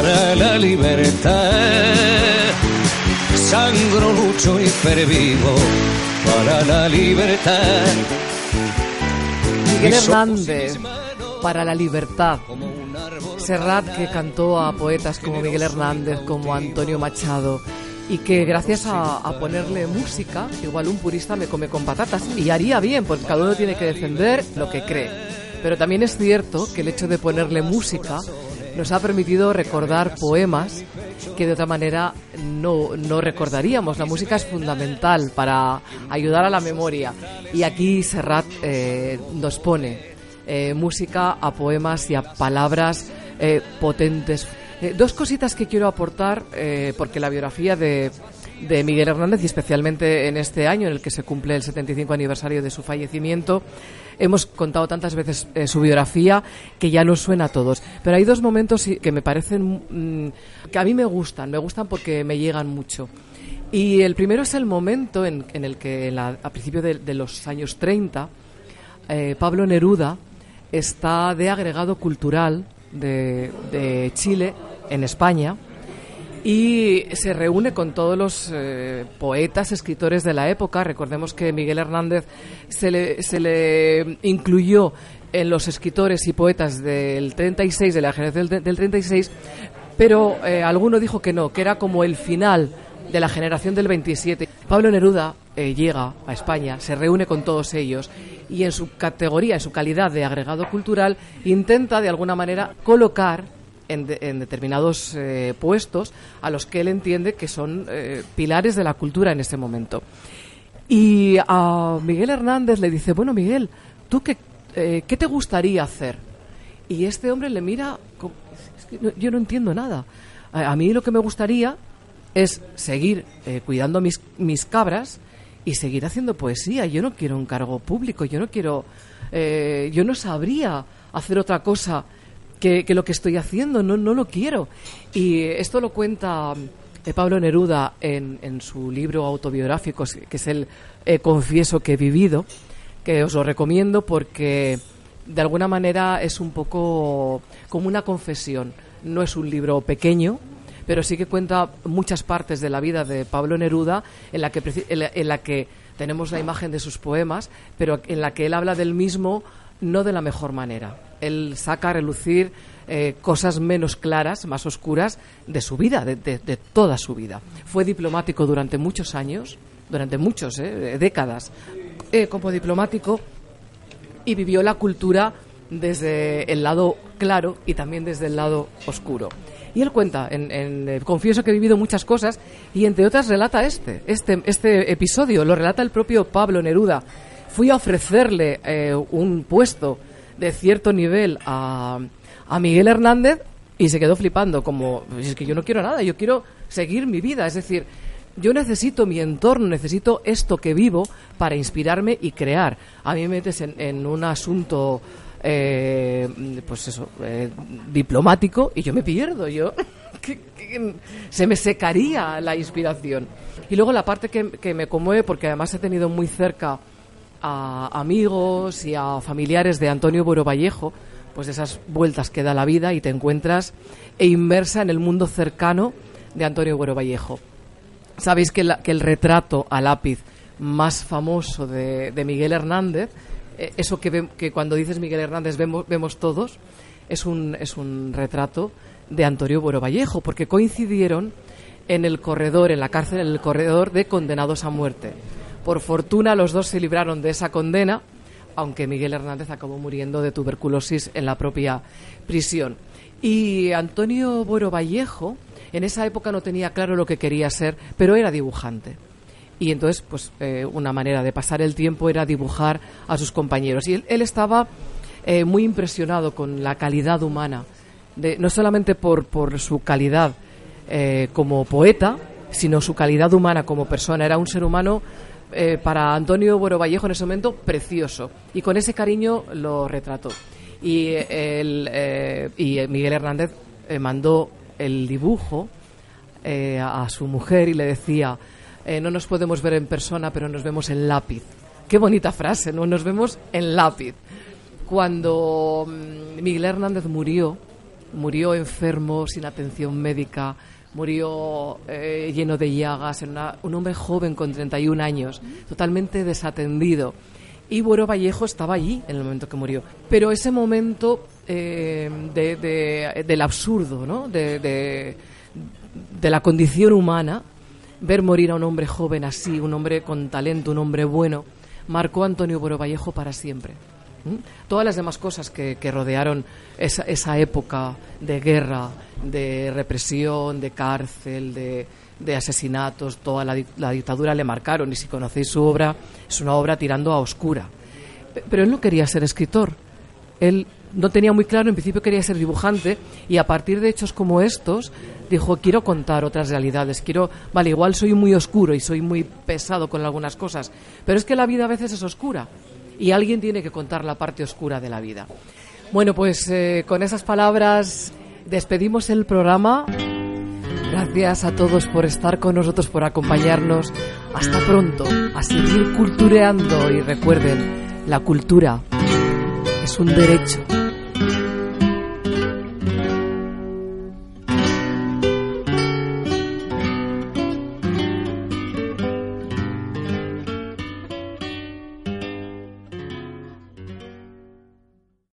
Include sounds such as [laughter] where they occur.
para la libertad. Sangro, lucho y pervivo para la libertad. Miguel Hernández para la libertad. Serrat que cantó a poetas como Miguel Hernández, como Antonio Machado y que gracias a, ponerle música, igual un purista me come con patatas y haría bien, porque cada uno tiene que defender lo que cree. Pero también es cierto que el hecho de ponerle música nos ha permitido recordar poemas que de otra manera no, no recordaríamos. La música es fundamental para ayudar a la memoria y aquí Serrat eh, nos pone eh, música a poemas y a palabras eh, potentes, eh, dos cositas que quiero aportar, porque la biografía de, de Miguel Hernández, y especialmente en este año en el que se cumple el 75 aniversario de su fallecimiento, hemos contado tantas veces eh, su biografía que ya nos suena a todos. Pero hay dos momentos que me parecen mm, que a mí me gustan, me gustan porque me llegan mucho. Y el primero es el momento en, el que, a principios de, los años 30, Pablo Neruda está de agregado cultural de Chile en España y se reúne con todos los eh, poetas, escritores de la época. Recordemos que Miguel Hernández se le, se le incluyó en los escritores y poetas del 36, de la generación del, 36, pero eh, alguno dijo que no, que era como el final de la generación del 27. Pablo Neruda eh, llega a España, se reúne con todos ellos y en su categoría, en su calidad de agregado cultural, intenta de alguna manera colocar en, determinados eh, puestos a los que él entiende que son eh, pilares de la cultura en ese momento. Y a Miguel Hernández le dice, bueno Miguel, ¿tú qué, eh, qué te gustaría hacer? Y este hombre le mira, yo no entiendo nada. A, mí lo que me gustaría es seguir cuidando mis, mis cabras y seguir haciendo poesía. Yo no quiero un cargo público, yo no quiero, yo no sabría hacer otra cosa que, lo que estoy haciendo, no, no lo quiero. Y esto lo cuenta eh, Pablo Neruda en, en, su libro autobiográfico, que es el eh, Confieso que he vivido, que os lo recomiendo porque de alguna manera es un poco como una confesión. No es un libro pequeño, pero sí que cuenta muchas partes de la vida de Pablo Neruda en la que, en la que tenemos la imagen de sus poemas, pero en la que él habla del mismo no de la mejor manera. Él saca a relucir eh, cosas menos claras, más oscuras de su vida, de, toda su vida. Fue diplomático durante muchos años, durante muchos, eh, décadas, eh, como diplomático y vivió la cultura desde el lado claro y también desde el lado oscuro. Y él cuenta, en, confieso que he vivido muchas cosas y entre otras relata este, este, este episodio, lo relata el propio Pablo Neruda fui a ofrecerle eh, un puesto de cierto nivel a, a Miguel Hernández y se quedó flipando, como, pues es que yo no quiero nada, yo quiero seguir mi vida, es decir, yo necesito mi entorno, necesito esto que vivo para inspirarme y crear. A mí me metes en, un asunto, eh, pues eso, eh, diplomático y yo me pierdo, yo [laughs] se me secaría la inspiración. Y luego la parte que, que me conmueve, porque además he tenido muy cerca a amigos y a familiares de Antonio Buero Vallejo, pues esas vueltas que da la vida y te encuentras e inmersa en el mundo cercano de Antonio Buero Vallejo. Sabéis que, el retrato a lápiz más famoso de, Miguel Hernández, eh, eso que, que, cuando dices Miguel Hernández vemos, vemos todos, es un, es un retrato de Antonio Buero Vallejo, porque coincidieron en el corredor, en la cárcel, en el corredor de condenados a muerte. Por fortuna los dos se libraron de esa condena, aunque Miguel Hernández acabó muriendo de tuberculosis en la propia prisión. Y Antonio Buero Vallejo en esa época no tenía claro lo que quería ser, pero era dibujante. Y entonces, pues eh, una manera de pasar el tiempo era dibujar a sus compañeros. Y él, estaba eh, muy impresionado con la calidad humana, no solamente por, por su calidad eh, como poeta, sino su calidad humana como persona. Era un ser humano eh, para Antonio Buero Vallejo en ese momento precioso y con ese cariño lo retrató. Y, eh, y Miguel Hernández eh, mandó el dibujo a, su mujer y le decía, no nos podemos ver en persona, pero nos vemos en lápiz. Qué bonita frase, ¿no? Nos vemos en lápiz. Cuando mm, Miguel Hernández murió, murió enfermo, sin atención médica, murió eh, lleno de llagas, un hombre joven con 31 años, totalmente desatendido. Y Buero Vallejo estaba allí en el momento que murió. Pero ese momento eh, del absurdo, ¿no? de, la condición humana, ver morir a un hombre joven así, un hombre con talento, un hombre bueno, marcó a Antonio Buero Vallejo para siempre. Todas las demás cosas que, rodearon esa, época de guerra, de represión, de cárcel, de, asesinatos, toda la, dictadura le marcaron. Y si conocéis su obra, es una obra tirando a oscura. Pero él no quería ser escritor. Él no tenía muy claro, en principio quería ser dibujante y a partir de hechos como estos dijo, quiero contar otras realidades, quiero, vale, igual soy muy oscuro y soy muy pesado con algunas cosas, pero es que la vida a veces es oscura y alguien tiene que contar la parte oscura de la vida. Bueno, pues eh, con esas palabras despedimos el programa. Gracias a todos por estar con nosotros, por acompañarnos. Hasta pronto, a seguir cultureando y recuerden, la cultura es un derecho